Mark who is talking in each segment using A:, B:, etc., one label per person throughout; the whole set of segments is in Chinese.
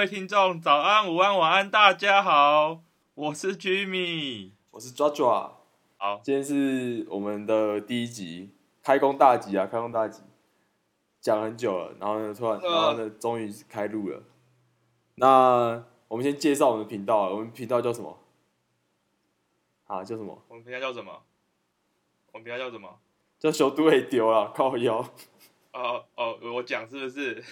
A: 哎，各位听众，早安、午安、晚安，大家好，我是 Jimmy，
B: 我是抓抓。
A: 好，
B: 今天是我们的第一集，开工大吉啊！开工大吉，讲很久了，然后呢，突然，然后呢，终于开录了。那我们先介绍我们的频道，我们频道叫什么？啊，叫什么？
A: 我们频道叫什么？我们频道叫什么？
B: 叫小都会丢了，靠腰。
A: 哦哦，我讲是不是？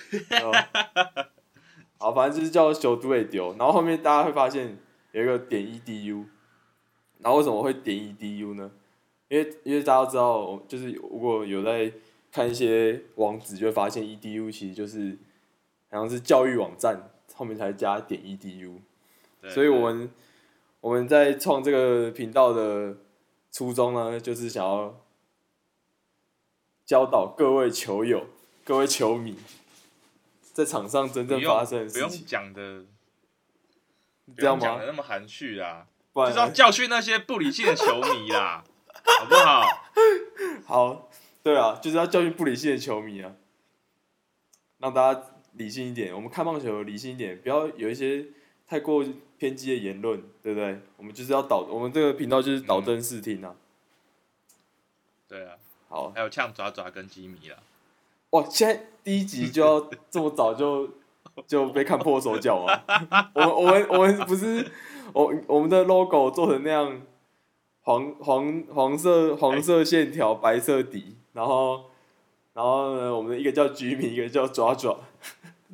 B: 好，反正就是叫小都会丢，然后后面大家会发现有一个点 edu，然后为什么会点 edu 呢？因为因为大家都知道，就是如果有在看一些网址，就会发现 edu 其实就是好像是教育网站后面才加点 edu，所以我们我们在创这个频道的初衷呢，就是想要。教导各位球友、各位球迷，在场上真正发生的事情。
A: 不用讲的，
B: 这样吗？
A: 那么含蓄啊，就是要教训那些不理性的球迷啦，好不好？
B: 好，对啊，就是要教训不理性的球迷啊，让大家理性一点。我们看棒球理性一点，不要有一些太过偏激的言论，对不对？我们就是要导，我们这个频道就是导正视听啊。
A: 对啊。
B: 好，
A: 还有呛爪爪跟吉米了。
B: 哇，现在第一集就要这么早就就被看破手脚啊！我们我们我们不是我我们的 logo 做成那样，黄黄黄色黄色线条，白色底，然后然后呢，我们一个叫吉米，一个叫爪爪，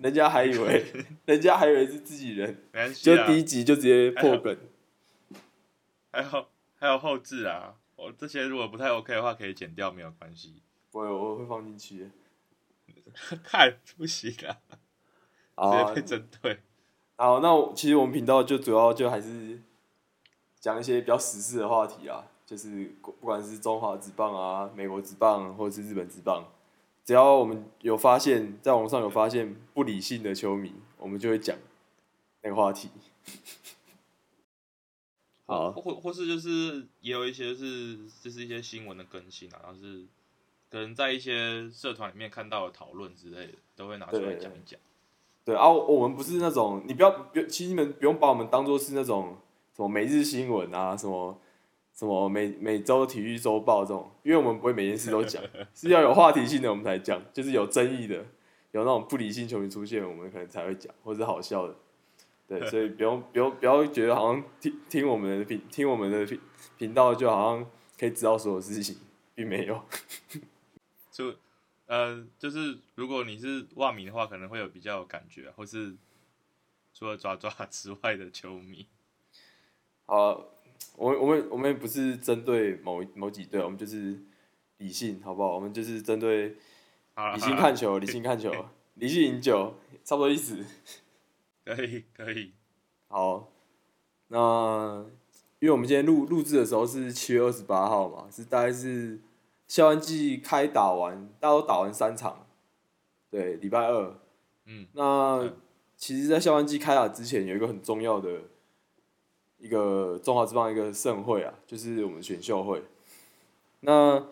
B: 人家还以为人家还以为是自己人，就第一集就直接破梗。
A: 还有还有后置啊。我这些如果不太 OK 的话，可以剪掉，没有关系。
B: 不会我会放进去。
A: 太不行了，直接被针对。
B: 好，那其实我们频道就主要就还是讲一些比较时事的话题啊，就是不管是中华职棒啊、美国职棒或者是日本职棒，只要我们有发现，在网上有发现不理性的球迷，我们就会讲那个话题。好，
A: 或或是就是也有一些是就是一些新闻的更新啊，然后是可能在一些社团里面看到的讨论之类的，都会拿出来讲一讲。
B: 对啊，我们不是那种你不要，其实你们不用把我们当做是那种什么每日新闻啊，什么什么每每周体育周报这种，因为我们不会每件事都讲，是要有话题性的我们才讲，就是有争议的，有那种不理性球迷出现，我们可能才会讲，或者好笑的。对，所以不用不用不要觉得好像听听我们的频听我们的频频道就好像可以知道所有事情，并没有。
A: 就呃，就是如果你是袜迷的话，可能会有比较有感觉，或是除了抓抓 之外的球迷。
B: 好，我们我们我们不是针对某某几队，我们就是理性，好不好？我们就是针对理性看球，理性看球，理性饮酒，差不多意思。
A: 可 以可以，
B: 好，那因为我们今天录录制的时候是七月二十八号嘛，是大概是校园季开打完，大家都打完三场，对，礼拜二，嗯，那其实，在校园季开打之前，有一个很重要的一个中华之邦一个盛会啊，就是我们选秀会。那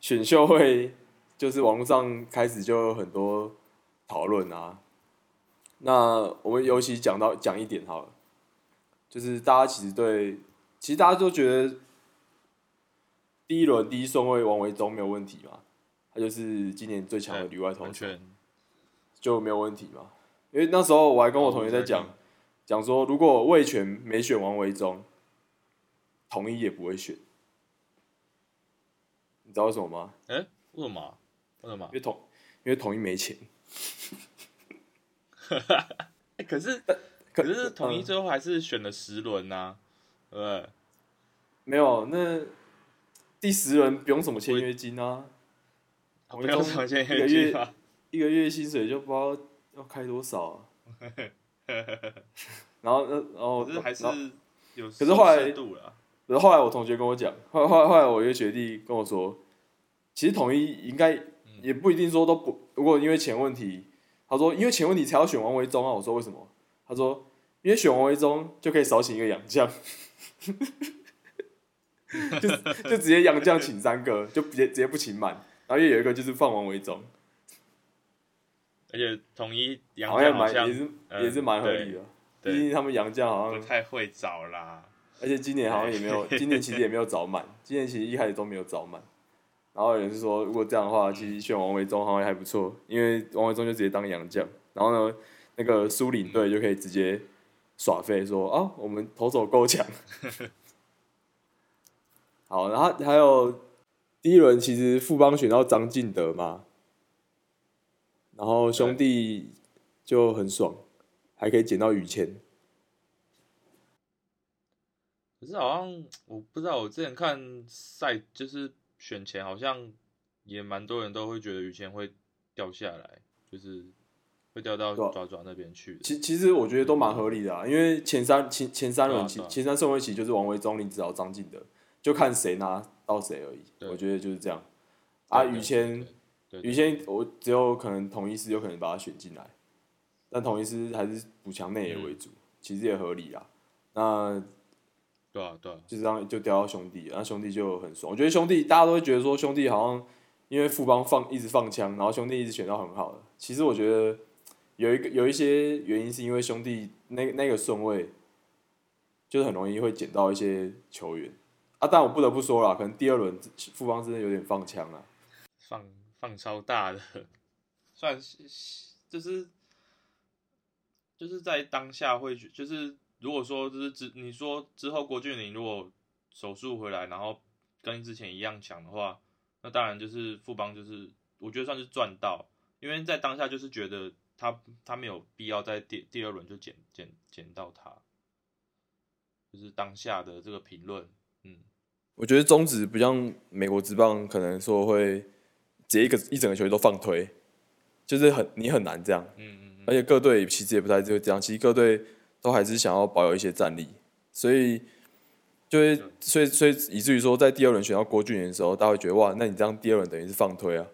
B: 选秀会就是网络上开始就有很多讨论啊。那我们尤其讲到讲一点好了，就是大家其实对，其实大家都觉得第一轮第一顺位王维忠没有问题嘛，他就是今年最强的里外投手，就没有问题嘛。因为那时候我还跟我同学在讲，讲说如果魏权没选王维忠，统一也不会选，你知道为什么吗？
A: 哎，为什么？为什么？
B: 因为统因为统一没钱。
A: 哎，可是可是统一最后还是选了十轮呐，对
B: 没有，那第十轮不用什么签约金啊，
A: 不用什么签
B: 约金啊，一个月薪水就不知道要开多少。然后，然后
A: 还是有，
B: 可是后来，可是后来我同学跟我讲，后后来后来我一个学弟跟我说，其实统一应该也不一定说都不，如果因为钱问题。他说：“因为钱问题才要选王维忠啊！”我说：“为什么？”他说：“因为选王维忠就可以少请一个洋将，就就直接杨将请三个，就直接直接不请满，然后又有一个就是放王维忠。”
A: 而且统一杨
B: 好像蛮也是
A: 嗯
B: 也是蛮合理的，
A: 对
B: 毕竟他们杨将好
A: 不
B: 像，
A: 太会找啦。
B: 而且今年好像也没有，今年其实也没有找满，今年其实一开始都没有找满。然后有人是说，如果这样的话，其实选王维忠好像还不错，因为王维忠就直接当杨将，然后呢，那个苏领队就可以直接耍废说啊，我们投手够强。好，然后还有第一轮其实富邦选到张进德嘛，然后兄弟就很爽，还可以捡到雨谦。
A: 可是好像我不知道，我之前看赛就是选前，好像也蛮多人都会觉得雨谦会掉下来，就是会掉到
B: 对啊
A: 爪爪那边去。
B: 其其实我觉得都蛮合理的啊，因为前三前前三轮起
A: 对啊啊
B: 前三顺位棋就是王维忠、林子豪、张进德，就看谁拿到谁而已。我觉得就是这样。啊，
A: 对对
B: 宇谦
A: 对对
B: 宇谦，我只有可能统一师有可能把他选进来，但统一师还是补强内野为主，其实也合理啦。那
A: 对啊对啊，
B: 就这样就掉到兄弟，然后兄弟就很爽。我觉得兄弟大家都会觉得说兄弟好像因为富邦放一直放枪，然后兄弟一直选到很好的。其实我觉得有一个有一些原因是因为兄弟那那个顺位，就是很容易会捡到一些球员啊。但我不得不说了，可能第二轮富邦真的有点放枪了。
A: 放放超大的，算是就是就是在当下会觉就是如果说就是之你说之后郭俊霖如果手术回来，然后跟之前一样强的话，那当然就是富邦就是我觉得算是赚到，因为在当下就是觉得他他没有必要在第第二轮就捡捡捡到他，就是当下的这个评论，嗯，
B: 我觉得中指不像美国职棒，可能说会直接一个一整个球队都放推，就是很你很难这样。
A: 嗯嗯
B: 而且各队其实也不太就这样，其实各队都还是想要保有一些战力，所以就会所以所以以至于说在第二轮选到郭俊霖的时候，大家会觉得哇，那你这样第二轮等于是放推啊，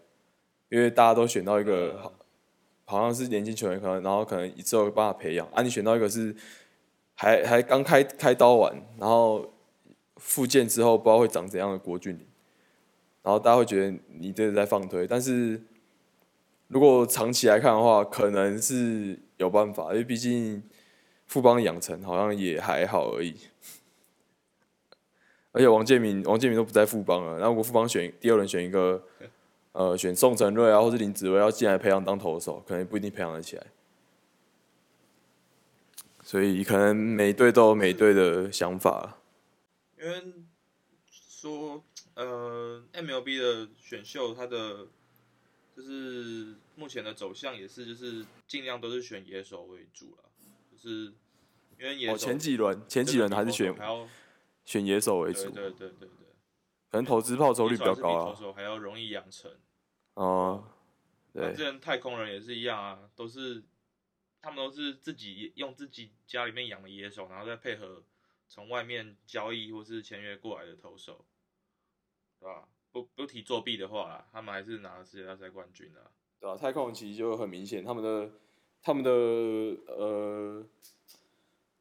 B: 因为大家都选到一个好好像是年轻球员，可能然后可能之后有办法培养啊，你选到一个是还还刚开开刀完，然后复健之后不知道会长怎样的郭俊霖，然后大家会觉得你这是在放推，但是。如果长期来看的话，可能是有办法，因为毕竟富邦养成好像也还好而已。而且王建民、王建民都不在富邦了，然后如果富邦选第二轮选一个，呃，选宋承瑞啊，或是林子威要进来培养当投手，可能不一定培养得起来。所以可能每队都有每队的想法。
A: 因为说呃，MLB 的选秀，它的就是目前的走向也是，就是尽量都是选野手为主了，就是因为野手、
B: 哦，前几轮前几轮还是选
A: 还要
B: 选野手为主，
A: 对对对对对，
B: 可能投资报酬率比较高
A: 投
B: 啊。
A: 手还要容易养成。
B: 哦，对
A: 之前太空人也是一样啊，都是他们都是自己用自己家里面养的野手，然后再配合从外面交易或是签约过来的投手，对吧？不不提作弊的话啦，他们还是拿了世界大赛冠军的、啊。
B: 对啊，太空人其实就很明显，他们的他们的呃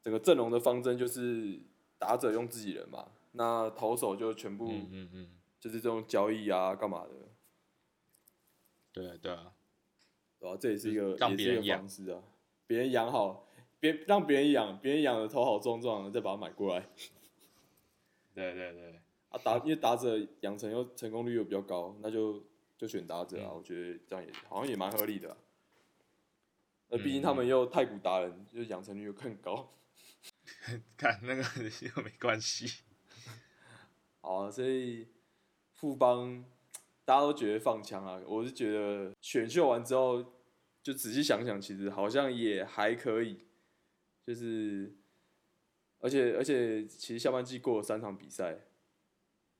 B: 整个阵容的方针就是打者用自己人嘛，那投手就全部
A: 嗯嗯嗯，
B: 就是这种交易啊，干嘛的，
A: 对啊对啊，
B: 对啊、这也是一个
A: 让
B: 也是一个方式啊，别人养好，别让别人养，别人养的头好壮壮的，再把它买过来。
A: 对对对，
B: 啊打，因为打者养成又成功率又比较高，那就就选打者啊，
A: 嗯。
B: 我觉得这样也好像也蛮合理的啊、那毕竟
A: 嗯
B: 他们又太古达人，就养成率又更高。
A: 看那个 又没关系。
B: 好啊，所以富邦大家都觉得放枪啊，我是觉得选秀完之后，就仔细想想，其实好像也还可以，就是而且而且其实下半季过了三场比赛，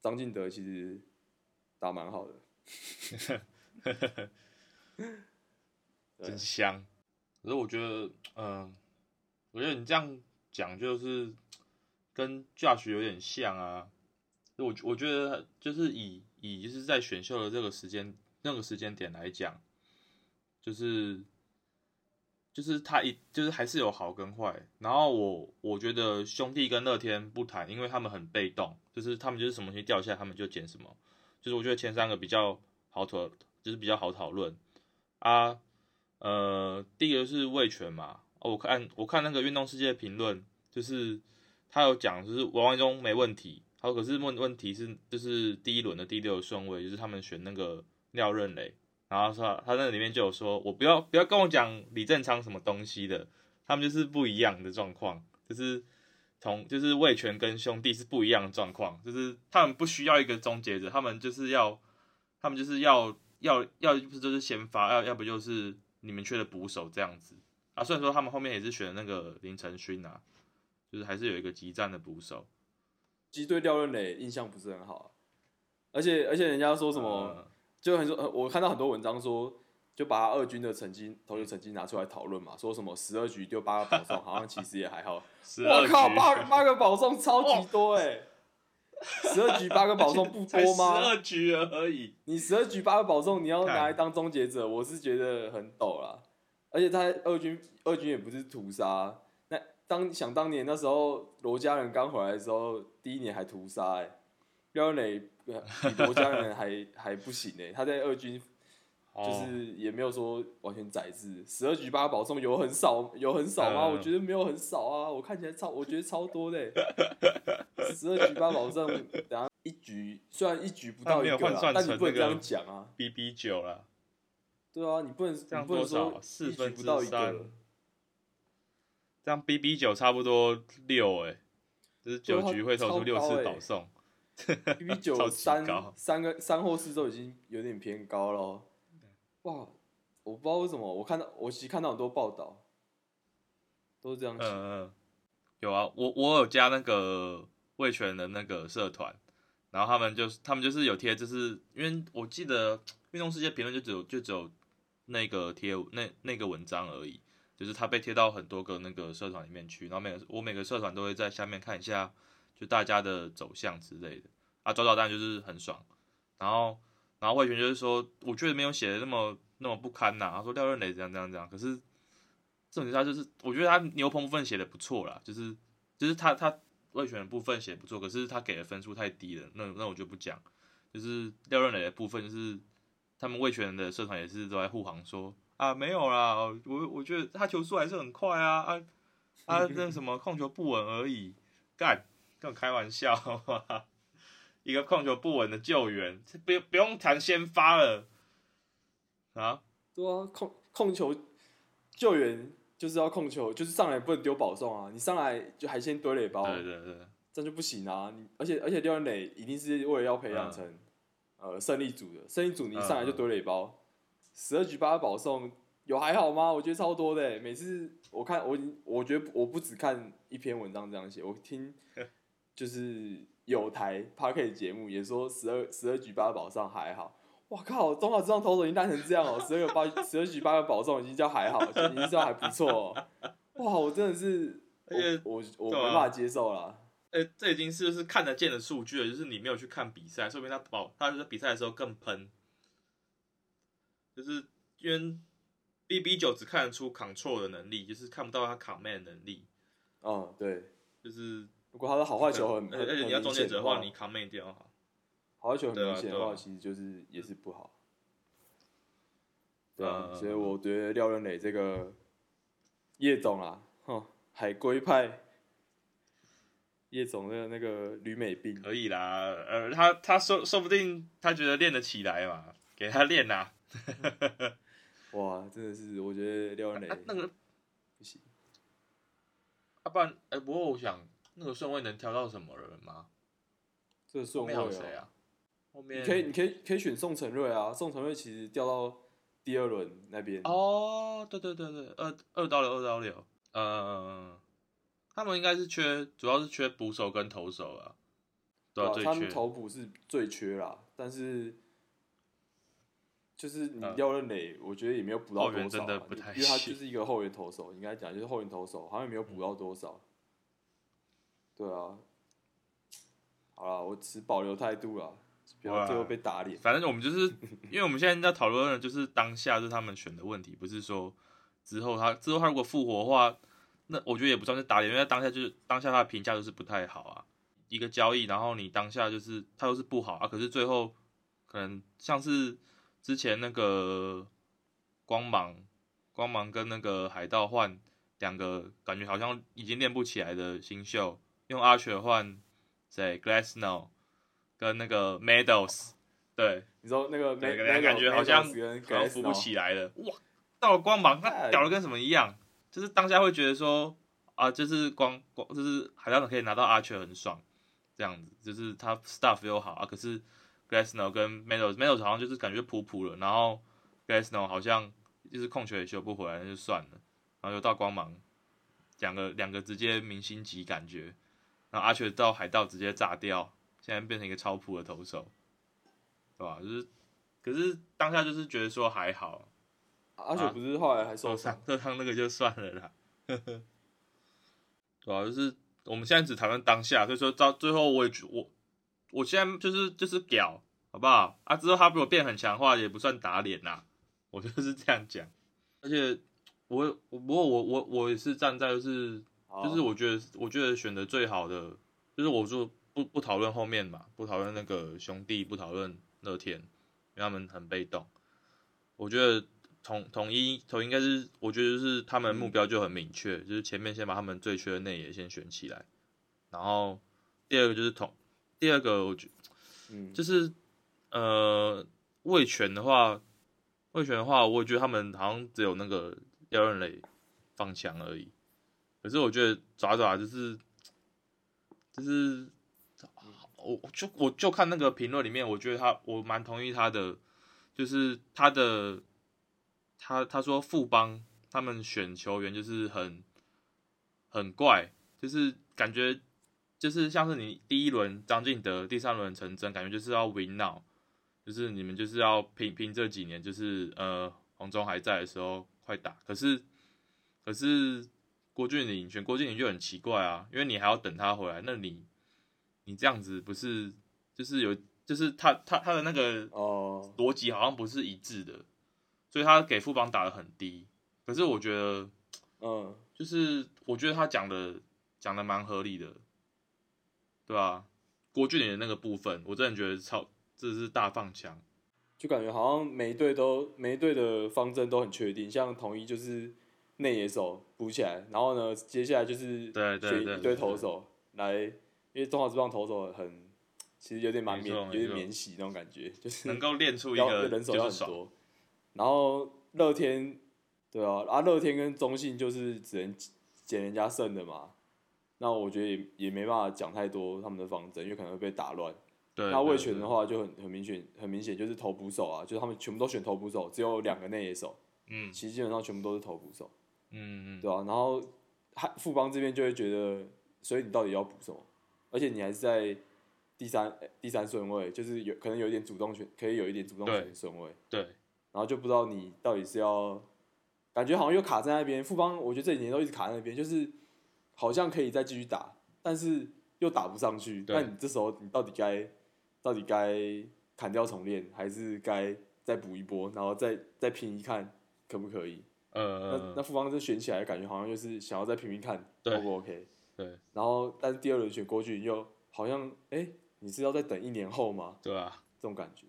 B: 张敬德其实打蛮好的，对
A: 真香。可是我觉得，嗯、我觉得你这样讲就是跟 Josh 有点像啊。我我觉得就是以以就是在选秀的这个时间那个时间点来讲，就是就是他一就是还是有好跟坏。然后我我觉得兄弟跟乐天不谈，因为他们很被动，就是他们就是什么东西掉下他们就捡什么。就是我觉得前三个比较好讨，就是比较好讨论啊。呃，第一个是魏权嘛，我看我看那个运动世界评论，就是他有讲，就是王维忠没问题，好可是问问题是就是第一轮的第六顺位，就是他们选那个廖任磊，然后说他那里面就有说，我不要不要跟我讲李正昌什么东西的，他们就是不一样的状况，就是同就是魏权跟兄弟是不一样的状况，就是他们不需要一个终结者，他们就是要他们就是要要要不就是先发，要要不就是你们缺的捕手这样子啊。虽然说他们后面也是选那个林承勋啊，就是还是有一个极战的捕手。
B: 其实对廖润磊印象不是很好啊、而且而且人家说什么，
A: 呃
B: 就很多呃，我看到很多文章说，就把他二军的成绩投球成绩拿出来讨论嘛，说什么十二局丢八个保送，好像其实也还好。我靠，八八个保送超级多哎、十二局八个保送不多
A: 吗十？二局而已，
B: 你十二局八个保送，你要拿来当终结者，我是觉得很陡啦。而且他二军二军也不是屠杀，那当想当年那时候罗家人刚回来的时候，第一年还屠杀哎、廖任磊呃比罗家人还 还不行哎、他在二军就
A: 哦
B: 是也没有说完全宰制，十二局八保送有很少有很少吗？
A: 嗯。
B: 我觉得没有很少啊，我看起来超我觉得超多的、欸，十二局八保送，等下一局虽然一局不到一个啦，
A: 那没有换算
B: 但你不能这样讲啊。
A: B B 九了，
B: 对啊，你不能
A: 这样
B: 你不能说
A: 四分
B: 不到一
A: 三。
B: 个，
A: 这样 B B 九差不多六哎、就是九局会投出六次保送，
B: B B 九三三个三或四都已经有点偏高了哦。哇，我不知道为什么，我看到我其实看到很多报道，都是这样写。
A: 嗯嗯，有啊，我我有加那个魏权的那个社团，然后他们就是他们就是有贴，就是因为我记得运动世界评论就只有就只有那个贴那那个文章而已，就是他被贴到很多个那个社团里面去，然后每个我每个社团都会在下面看一下，就大家的走向之类的。啊，找找单就是很爽，然后然后魏权就是说，我觉得没有写的那么那么不堪呐、他说廖润磊怎样怎样怎样，可是重点是他就是，我觉得他牛棚部分写的不错啦，就是就是他他魏权的部分写得不错，可是他给的分数太低了，那那我就不讲。就是廖润磊的部分，就是他们魏权的社团也是都在护航说啊没有啦，我我觉得他球速还是很快啊啊啊那什么控球不稳而已，干跟我开玩笑吗？一个控球不稳的救援，不不用谈先发了啊，
B: 对啊，控控球救援就是要控球，就是上来不能丢保送啊！你上来就还先堆垒包，
A: 对对对。
B: 这样就不行啊！你而且而且廖元磊一定是为了要培养
A: 嗯
B: 成、呃胜利组的，胜利组你一上来就堆垒包，十二局八保送有还好吗？我觉得超多的欸，每次我看我我觉得我不只看一篇文章这样写，我听就是有台 p a r k e 节目也说十二十二局八个保送还好。哇靠！中华职棒投手已经烂成这样哦、十二个八十二局八个保送已经叫还好，就已经叫还不错哦、哇，我真的是我我我没办法接受啦。
A: 呃、这已经是就是看得见的数据了，就是你没有去看比赛，说明他保他在比赛的时候更喷，就是因为 B B 九只看得出 control 的能力，就是看不到他 command 的能力，
B: 哦，对，
A: 就是
B: 如果他的好坏球很，
A: 而且你要中间者的话，你一定要好。
B: 坏球很明显的话，其实就是也是不好。对啊，
A: 嗯
B: 所以我觉得廖任磊这个叶总啊，哼，海龟派叶总的那个吕美兵，
A: 可以啦，呃，他他说说不定他觉得练得起来嘛，给他练呐、
B: 哇，真的是我觉得廖任磊
A: 啊。那个
B: 不行，
A: 啊，不然，哎、不过我想那个顺位能挑到什么人吗？后
B: 这个顺位
A: 有谁
B: 哦，
A: 啊？后面
B: 你可以你可以可以选宋承瑞啊，宋承瑞其实掉到第二轮那边，
A: 哦，对对对对，二二到六，二到六，呃，他们应该是缺，主要是缺捕手跟投手啊，对
B: 他们
A: 缺。
B: 投捕是最缺啦，但是就是你
A: 嗯
B: 廖任磊，我觉得也没有补到多少、啊，
A: 真的不太
B: 因为他就是一个后援投手，应该讲就是后援投手，好像也没有补到多少。对啊，好了，我持保留态度了，不要最后被打脸。
A: 反正我们就是，因为我们现在在讨论的就是当下是他们选的问题，不是说之后他之后他如果复活的话，那我觉得也不算是打脸，因为当下就是当下他的评价就是不太好啊。一个交易，然后你当下就是他又是不好啊，可是最后可能像是之前那个光芒光芒跟那个海盗换两个感觉好像已经练不起来的新秀，用阿雪换谁 Glassno 跟那个 Meadows，对，
B: 你说那个
A: 那
B: 个
A: 感觉感觉好像
B: 跟
A: 好像扶不起来了。哇，到了光芒，他
B: 哎
A: 屌的跟什么一样？就是当下会觉得说啊，就是光光就是海盗可以拿到阿雀很爽，这样子，就是他 stuff 又好啊。可是 Glassno 跟 Meadows Meadows 好像就是感觉普普了，然后 Glassno 好像就是控球也修不回来，那就算了。然后又到光芒，两个两个直接明星级感觉，然后阿雪到海盗直接炸掉，现在变成一个超普的投手，对吧？就是，可是当下就是觉得说还好，
B: 阿雪不是后来还受
A: 受
B: 伤
A: 伤，受伤那个就算了啦。对啊，就是我们现在只谈论当下，所以说到最后我也觉我我现在就是就是屌，好不好？啊，之后他如果变很强的话，也不算打脸啦，我就是这样讲。而且我我不过我我我也是站在就是
B: 好
A: 就是我觉得我觉得选的最好的就是我说不不讨论后面嘛，不讨论那个兄弟，不讨论乐天，因为他们很被动。我觉得统统一统一应该是，我觉得就是他们目标就很明确，就是前面先把他们最缺的内野先选起来，然后第二个就是统，第二个我觉
B: 嗯，
A: 就是呃卫权的话，卫权的话，我觉得他们好像只有那个廖任磊放强而已，可是我觉得爪爪就是就是我我就我就看那个评论里面，我觉得他我蛮同意他的，就是他的他他说富邦他们选球员就是很很怪，就是感觉就是像是你第一轮张进德，第三轮陈真，感觉就是要 win 脑就是你们就是要拼拼这几年，就是呃黄忠还在的时候快打，可是可是郭俊霖选郭俊霖就很奇怪啊，因为你还要等他回来，那你你这样子不是就是有就是他他他的那个
B: 哦，
A: 逻辑好像不是一致的，所以他给富邦打的很低。可是我觉得，
B: 嗯，
A: 就是我觉得他讲的讲的蛮合理的，对吧、郭俊霖的那个部分，我真的觉得超这是大放枪。
B: 就感觉好像每一队都每一队的方针都很确定，像统一就是内野手补起来，然后呢，接下来就是选一堆投手来，因为中华职棒投手很其实有点蛮免有点免洗那种感觉，就是
A: 能够练出一
B: 要
A: 个
B: 人手要很多。然后乐天，对啊，啊乐天跟中信就是只能捡人家剩的嘛。那我觉得也也没办法讲太多他们的方针，因为可能会被打乱。
A: 对。
B: 那魏权的话就很很明显，很明显就是投捕手啊，就是他们全部都选投捕手，只有两个内野手，
A: 嗯
B: 其实基本上全部都是投捕手，
A: 嗯嗯，
B: 对啊，然后汉富邦这边就会觉得，所以你到底要补什么？而且你还是在第三呃第三顺位，就是有可能有一点主动权，可以有一点主动权的顺位。
A: 对，
B: 然后就不知道你到底是要，感觉好像又卡在那边。富邦我觉得这几年都一直卡在那边，就是好像可以再继续打，但是又打不上去。那你这时候你到底该到底该砍掉重练，还是该再补一波，然后再再拼一看可不可以？那
A: 呃
B: 那那富邦这选起来感觉好像就是想要再拼拼看
A: 对
B: O 不 OK？
A: 对
B: 然后但是第二轮选郭俊霖又好像哎、你是要再等一年后吗？
A: 对啊，
B: 这种感觉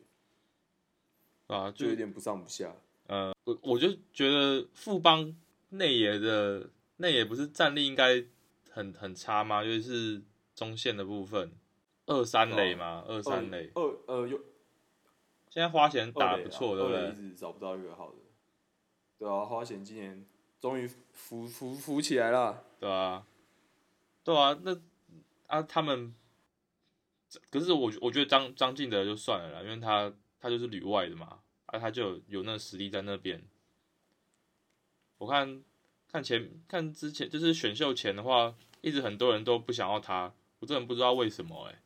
A: 啊，就
B: 就有点不上不下。
A: 呃，我我就觉得富邦内野的内野不是战力应该很很差吗？尤其是中线的部分，二三垒嘛，二三垒，
B: 二呃有
A: 现在花钱打不错，对不
B: 二垒一
A: 对？
B: 直找不到一个好的。对啊，花钱今年终于扶扶扶起来了。
A: 对啊，对啊，那啊他们，可是我我觉得张张进德就算了啦，因为他他就是旅外的嘛，啊他就有有那个实力在那边。我看看前看之前就是选秀前的话，一直很多人都不想要他，我真的不知道为什么哎、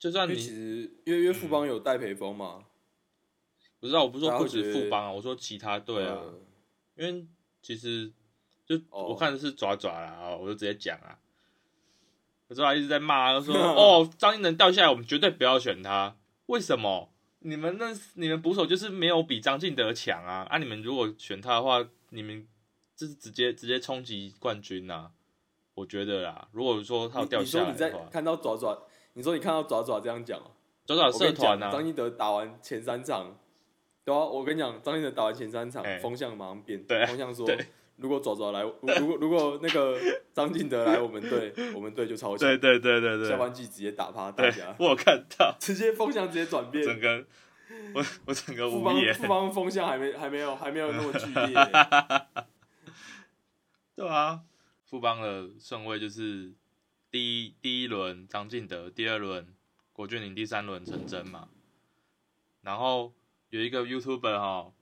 A: 就算
B: 你其
A: 你
B: 实因为因为富邦有戴培峰嘛，
A: 不知道，我不是说不止富邦啊，我说其他队啊，
B: 呃
A: 因为其实就
B: 哦
A: 我看的是爪爪啦，哦，我就直接讲啊，爪爪一直在骂，他说 哦，张一能掉下来，我们绝对不要选他，为什么？你们那你们捕手就是没有比张进德强啊！啊，你们如果选他的话，你们就是直接直接冲击冠军呐、我觉得啦，如果说他有
B: 你
A: 掉下来的话，
B: 看到爪爪，你说你看到爪爪这样讲哦，
A: 爪爪社团啊，
B: 张一德打完前三场，对啊，我跟你讲，张信德打完前三场
A: 哎，
B: 风向马上变，
A: 对啊
B: 风向说
A: 对，
B: 如果爪爪来，如如果如果那个张进德来我们队，我们队就超强
A: 对，对对对对
B: 下半季直接打趴大
A: 对
B: 家，，
A: 我有看到
B: 直接风向直接转变，
A: 整个我我整个
B: 富邦
A: 无言，
B: 富邦风向还没还没有还没有那么剧烈，
A: 对啊，富邦的顺位就是第一第一轮张敬德，第二轮郭俊霖，第三轮陈真嘛。然后有一个 YouTuber 哈，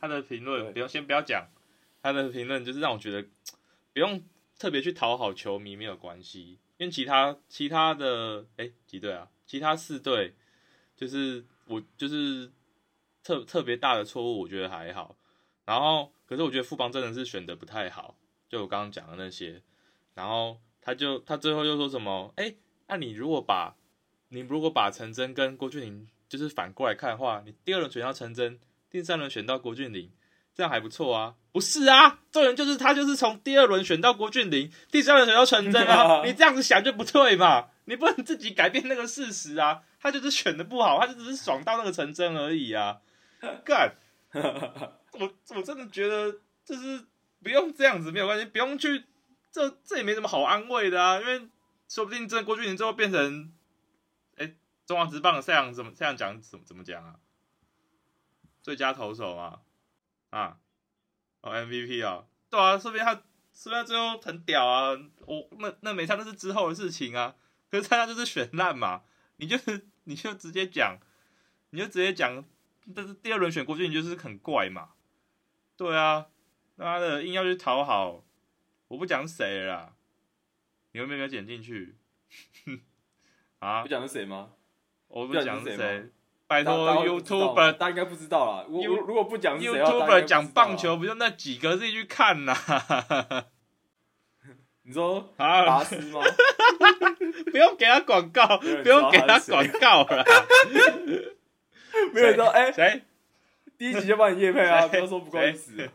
A: 他的评论
B: 对
A: 不用先不要讲，他的评论就是让我觉得不用特别去讨好球迷没有关系，因为其他其他的哎几队啊，其他四队就是我就是特特别大的错误，我觉得还好。然后可是我觉得富邦真的是选的不太好，就我刚刚讲的那些。然后他就他最后又说什么？哎，那你如果把你如果把陈真跟郭俊霖就是反过来看的话，你第二轮选到陈真，第三轮选到郭俊霖，这样还不错啊？不是啊，重点就是他就是从第二轮选到郭俊霖，第三轮选到陈真啊，你这样子想就不对嘛，你不能自己改变那个事实啊，他就是选的不好，他就只是爽到那个陈真而已啊，干，我我真的觉得就是不用这样子，没有关系，不用去，这这也没什么好安慰的啊，因为说不定真的郭俊霖最后变成，哎、中华职棒赛扬怎么赛扬奖怎么怎么讲啊？最佳投手啊，啊，哦 MVP 啊，对啊，说不定他说不定他最后很屌啊，我那那没差，那是之后的事情啊，可是他就是选烂嘛，你就是 你就直接讲，你就直接讲，但是第二轮选郭俊霖就是很怪嘛，对啊，妈的硬要去讨好，我不讲谁了啦，你有没有剪进去？啊
B: 不，讲是谁吗？
A: 我不
B: 不讲是谁
A: 拜托
B: 大大家应该不知道啦。我
A: You-
B: 我如果不讲是谁的话，大家应该
A: YouTuber
B: 不知道
A: 讲棒球，不就那几个，自己去看呐、
B: 你说
A: 啊
B: 达，斯吗？
A: 不用给他广告，不用给他广告了。
B: 没有人知道，哎，
A: 谁？
B: 第一集就帮你夜配啊，
A: 谁
B: 不要说不关你事。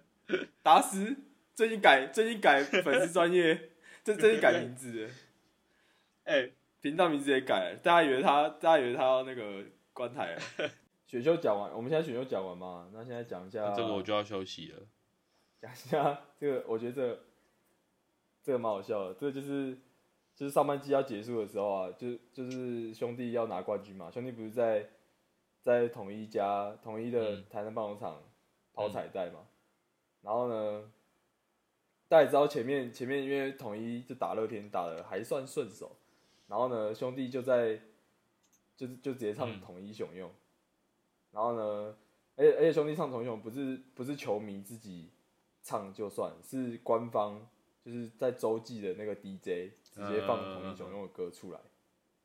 B: 达斯最近改最近改粉丝专业，这最近改名字了，
A: 哎、
B: 频道名字也改了，大家以为他大家以为他要那个关台了。选秀讲完，我们现在选秀讲完嘛？那现在讲一下
A: 这个我就要休息了。
B: 讲一下 这个，我觉得这个这个蛮好笑的。这个就是就是上半季要结束的时候啊，就就是兄弟要拿冠军嘛。兄弟不是在在统一家统一的
A: 嗯
B: 台南棒球场跑彩带嘛？然后呢，大家也知道前面前面因为统一就打乐天打的还算顺手，然后呢兄弟就在就是就直接唱
A: 嗯
B: 统一雄用，然后呢，而且而且兄弟唱统一雄不是不是球迷自己唱就算，是官方就是在洲际的那个 DJ 直接放统一雄用的歌出来，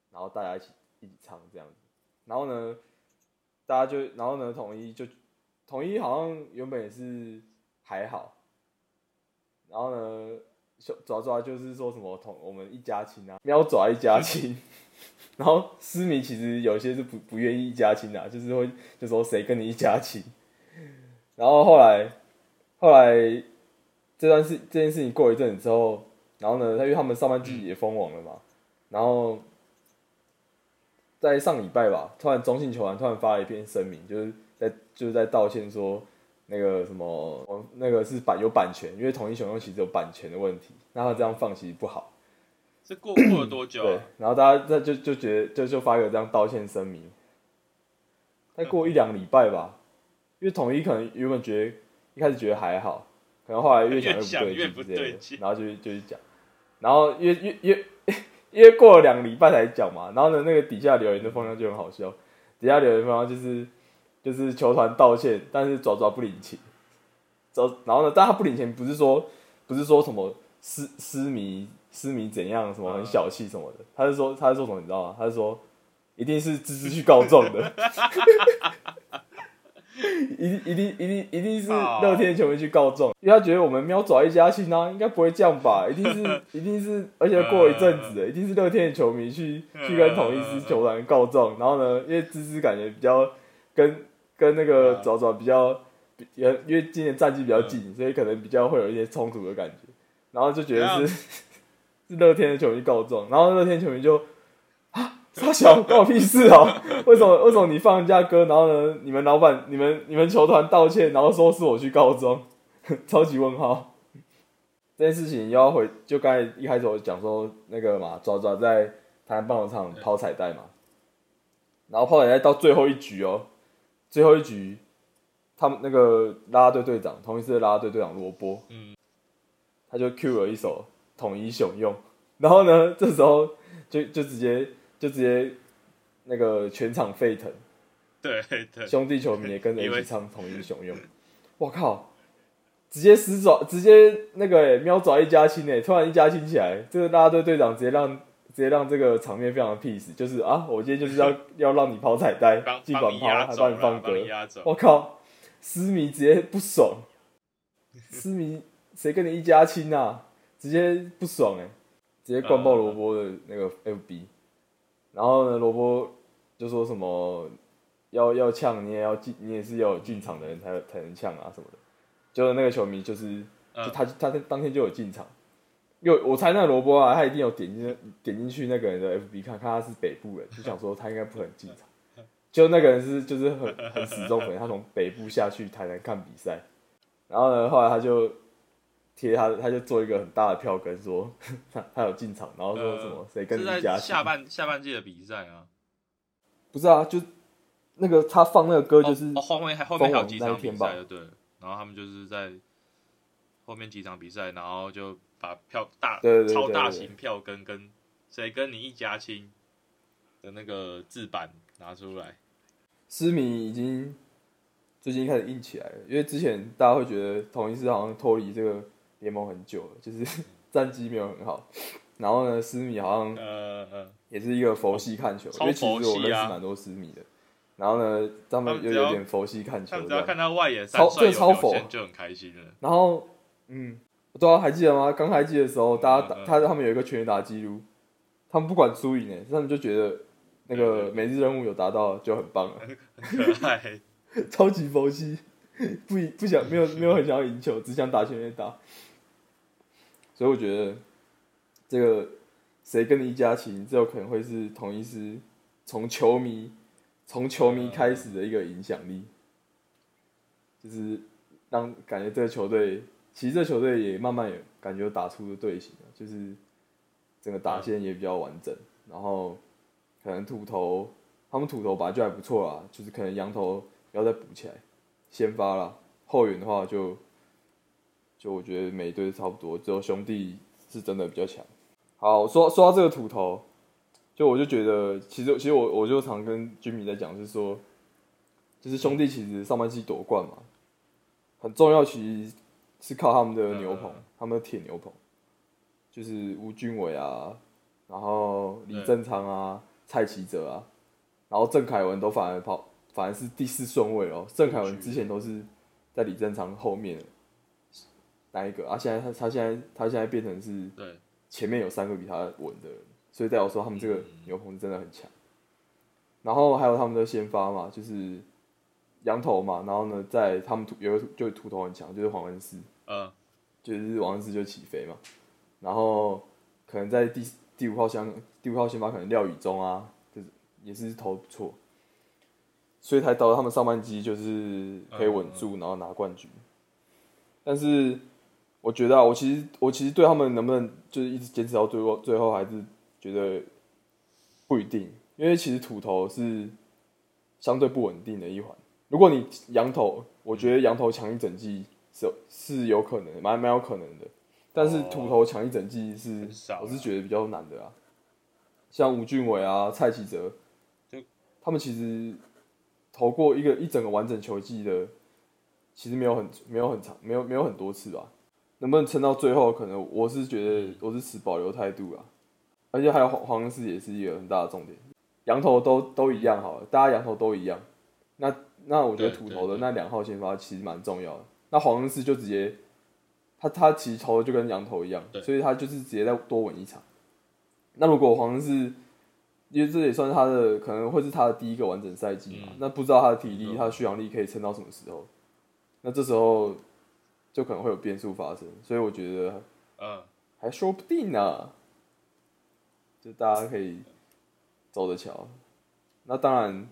B: 然后大家一起一起唱这样子，然后呢，大家就然后呢统一就统一好像原本也是还好，然后呢，小爪爪就是说什么同我们一家亲啊，喵爪一家亲，然后思迷其实有些是不不愿意一家亲啊，就是会就说谁跟你一家亲，然后后来后来这段事这件事情过一阵子之后，然后呢，他因为他们上半季也封王了嘛，然后在上礼拜吧，突然中信球团突然发了一篇声明，就是在就是在道歉说。那个什么，我那个是版有版权，因为统一雄用其实有版权的问题，那他这样放其实不好。
A: 是过过了多久
B: 对
A: 啊？，
B: 然后大家在就就觉得就就发一个这样道歉声明，再过一两礼拜吧，因为统一可能原本觉得一开始觉得还好，可能后来越想
A: 越不
B: 不对劲
A: 对
B: 然后就就去讲，然后越越越因为过了两个礼拜才讲嘛，然后呢那个底下留言的风向就很好笑，底下留言方向就是就是球团道歉，但是爪爪不领情，走，然后呢，但他不领情不是说不是说什么失失迷失迷怎样什么很小气什么的，他是说他是说什么你知道吗？他是说一定是芝芝去告状的，一定一定一定一定是乐天球迷去告状，因为他觉得我们喵爪一家亲啊，应该不会这样吧？一定是 一定是，而且过了一阵子了，一定是乐天的球迷去去跟同一支球团告状，然后呢，因为芝芝感觉比较跟跟那个爪爪比较，比因为今年战绩比较近，所以可能比较会有一些冲突的感觉，然后就觉得是 是乐天的球迷告状，然后乐天球迷就啊傻小关我屁事哦！为什么为什么你放人家歌，然后呢，你们老板、你们你们球团道歉，然后说是我去告状，超级问号。这件事情要回，就刚才一开始我讲说那个嘛，爪爪在台湾棒球场抛彩带嘛，然后抛彩带到最后一局哦，最后一局，他们那个啦啦队队长，同一次的啦啦队队长罗波，
A: 嗯，
B: 他就 Q 了一首《统一雄用》，然后呢，这时候就就直接就直接那个全场沸腾，
A: 对对，
B: 兄弟球迷也跟着一起唱《统一雄用》，我靠！直接死爪，直接那个、欸、喵爪一家亲哎，突然一家亲起来，这个啦啦队队长直接让直接让这个场面非常的 peace，就是啊，我今天就是要 要让你跑彩带
A: 帮，
B: 尽管抛
A: 帮你压
B: 还帮你放歌。我靠，思迷直接不爽，思迷谁跟你一家亲啊？直接不爽哎、直接灌爆萝卜的那个 FB，然后呢，萝卜就说什么要要呛你也要进，你也是要有进场的人才才能呛啊什么的。结果那个球迷就是，他他当天就有进场，因为我猜那个萝卜啊，他一定有点进点进去那个人的 FB 看看他是北部人，就想说他应该不可能进场。就那个人是就是很很死忠粉，他从北部下去台南看比赛，然后呢，后来他就贴他他就做一个很大的票根说他 他有进场，然后说什么谁跟
A: 是
B: 你家
A: 下半下半季的比赛啊，
B: 不是啊，就那个他放那个歌就是
A: 后面还后面还有几
B: 封
A: 场比赛，对了，然后他们就是在后面几场比赛，然后就把票大超大型票根跟谁跟你一家亲的那个字版拿出来，
B: 思迷已经最近开始硬起来了，因为之前大家会觉得同一狮好像脱离这个联盟很久了，就是 战绩没有很好。然后呢，思迷好像
A: 呃呃，
B: 也是一个佛系看球，
A: 超
B: 因为其实我认识蛮多思迷的。然后呢，他们又有点佛系看球
A: 只。要看到外野三
B: 超
A: 帅有
B: 这超佛
A: 表现就很开心了。
B: 然后，嗯，对啊，还记得吗？刚开机的时候，大家打他他们有一个全员打记录，他们不管输赢诶，他们就觉得那个每日任务有达到就很棒了。
A: 很可爱，
B: 超级佛系，不不想没有没有很想要赢球，只想打全员打。所以我觉得这个谁跟你一家亲，这有可能会是同一师从球迷从球迷开始的一个影响力，就是让感觉这个球队，其实这球队也慢慢有感觉有打出的队形了，就是整个打线也比较完整，然后可能土头他们土头本来就还不错啦，就是可能羊头要再补起来，先发啦，后援的话就就我觉得每一队差不多，只有兄弟是真的比较强。好，说说到这个土头，就我就觉得，其实其实我我就常跟军迷在讲，是说，就是兄弟其实上半季夺冠嘛，很重要，其实是靠他们的牛棚，
A: 嗯
B: 他们的铁牛棚，就是吴俊伟啊，然后李正昌啊，蔡奇哲啊，然后郑凯文都反而跑，反而是第四顺位哦。郑凯文之前都是在李正昌后面的那一个啊，现在他他现在他现在变成是
A: 对，
B: 前面有三个比他稳的人，所以代表说他们这个
A: 嗯
B: 牛棚真的很强。然后还有他们的先发嘛，就是羊头嘛，然后呢，在他们土有一个就土头很强，就是黄恩师，
A: 呃，
B: 就是王恩师就起飞嘛，然后可能在第第五号箱第五号先发可能廖宇中啊，就是也是投不错，所以才导致他们上半季就是可以稳住，然后拿冠军。但是我觉得啊，我其实我其实对他们能不能就是一直坚持到最后，最后还是觉得不一定，因为其实土头是相对不稳定的一环。如果你羊头，我觉得羊头强一整季是有是有可能，蛮蛮有可能的。但是土头抢一整季是我是觉得比较难的啊。像吴俊伟啊、蔡启哲
A: 就，
B: 他们其实投过一个一整个完整球季的，其实没有很没有很长，没有没有很多次吧。能不能撑到最后，可能我是觉得我是持保留态度啊。而且还有黄黄恩师也是一个很大的重点，羊头都都一样好了，大家羊头都一样。那那我觉得土头的那两号先发其实蛮重要的。那黄恩师就直接，他他其实投的就跟羊头一样，所以他就是直接再多稳一场。那如果黄恩师，因为这也算是他的可能会是他的第一个完整赛季嘛，
A: 嗯
B: 那不知道他的体力、
A: 嗯
B: 他的续航力可以撑到什么时候，那这时候就可能会有变数发生，所以我觉得
A: 嗯，
B: 还说不定呢。就大家可以走着瞧。那当然，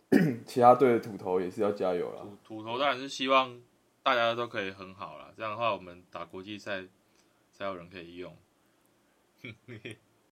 B: 其他队的土头也是要加油了。
A: 土土头当然是希望大家都可以很好了，这样的话我们打国际赛才有人可以用。